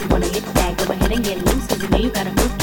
you wanna get back, go ahead and get loose, cause you know you gotta move.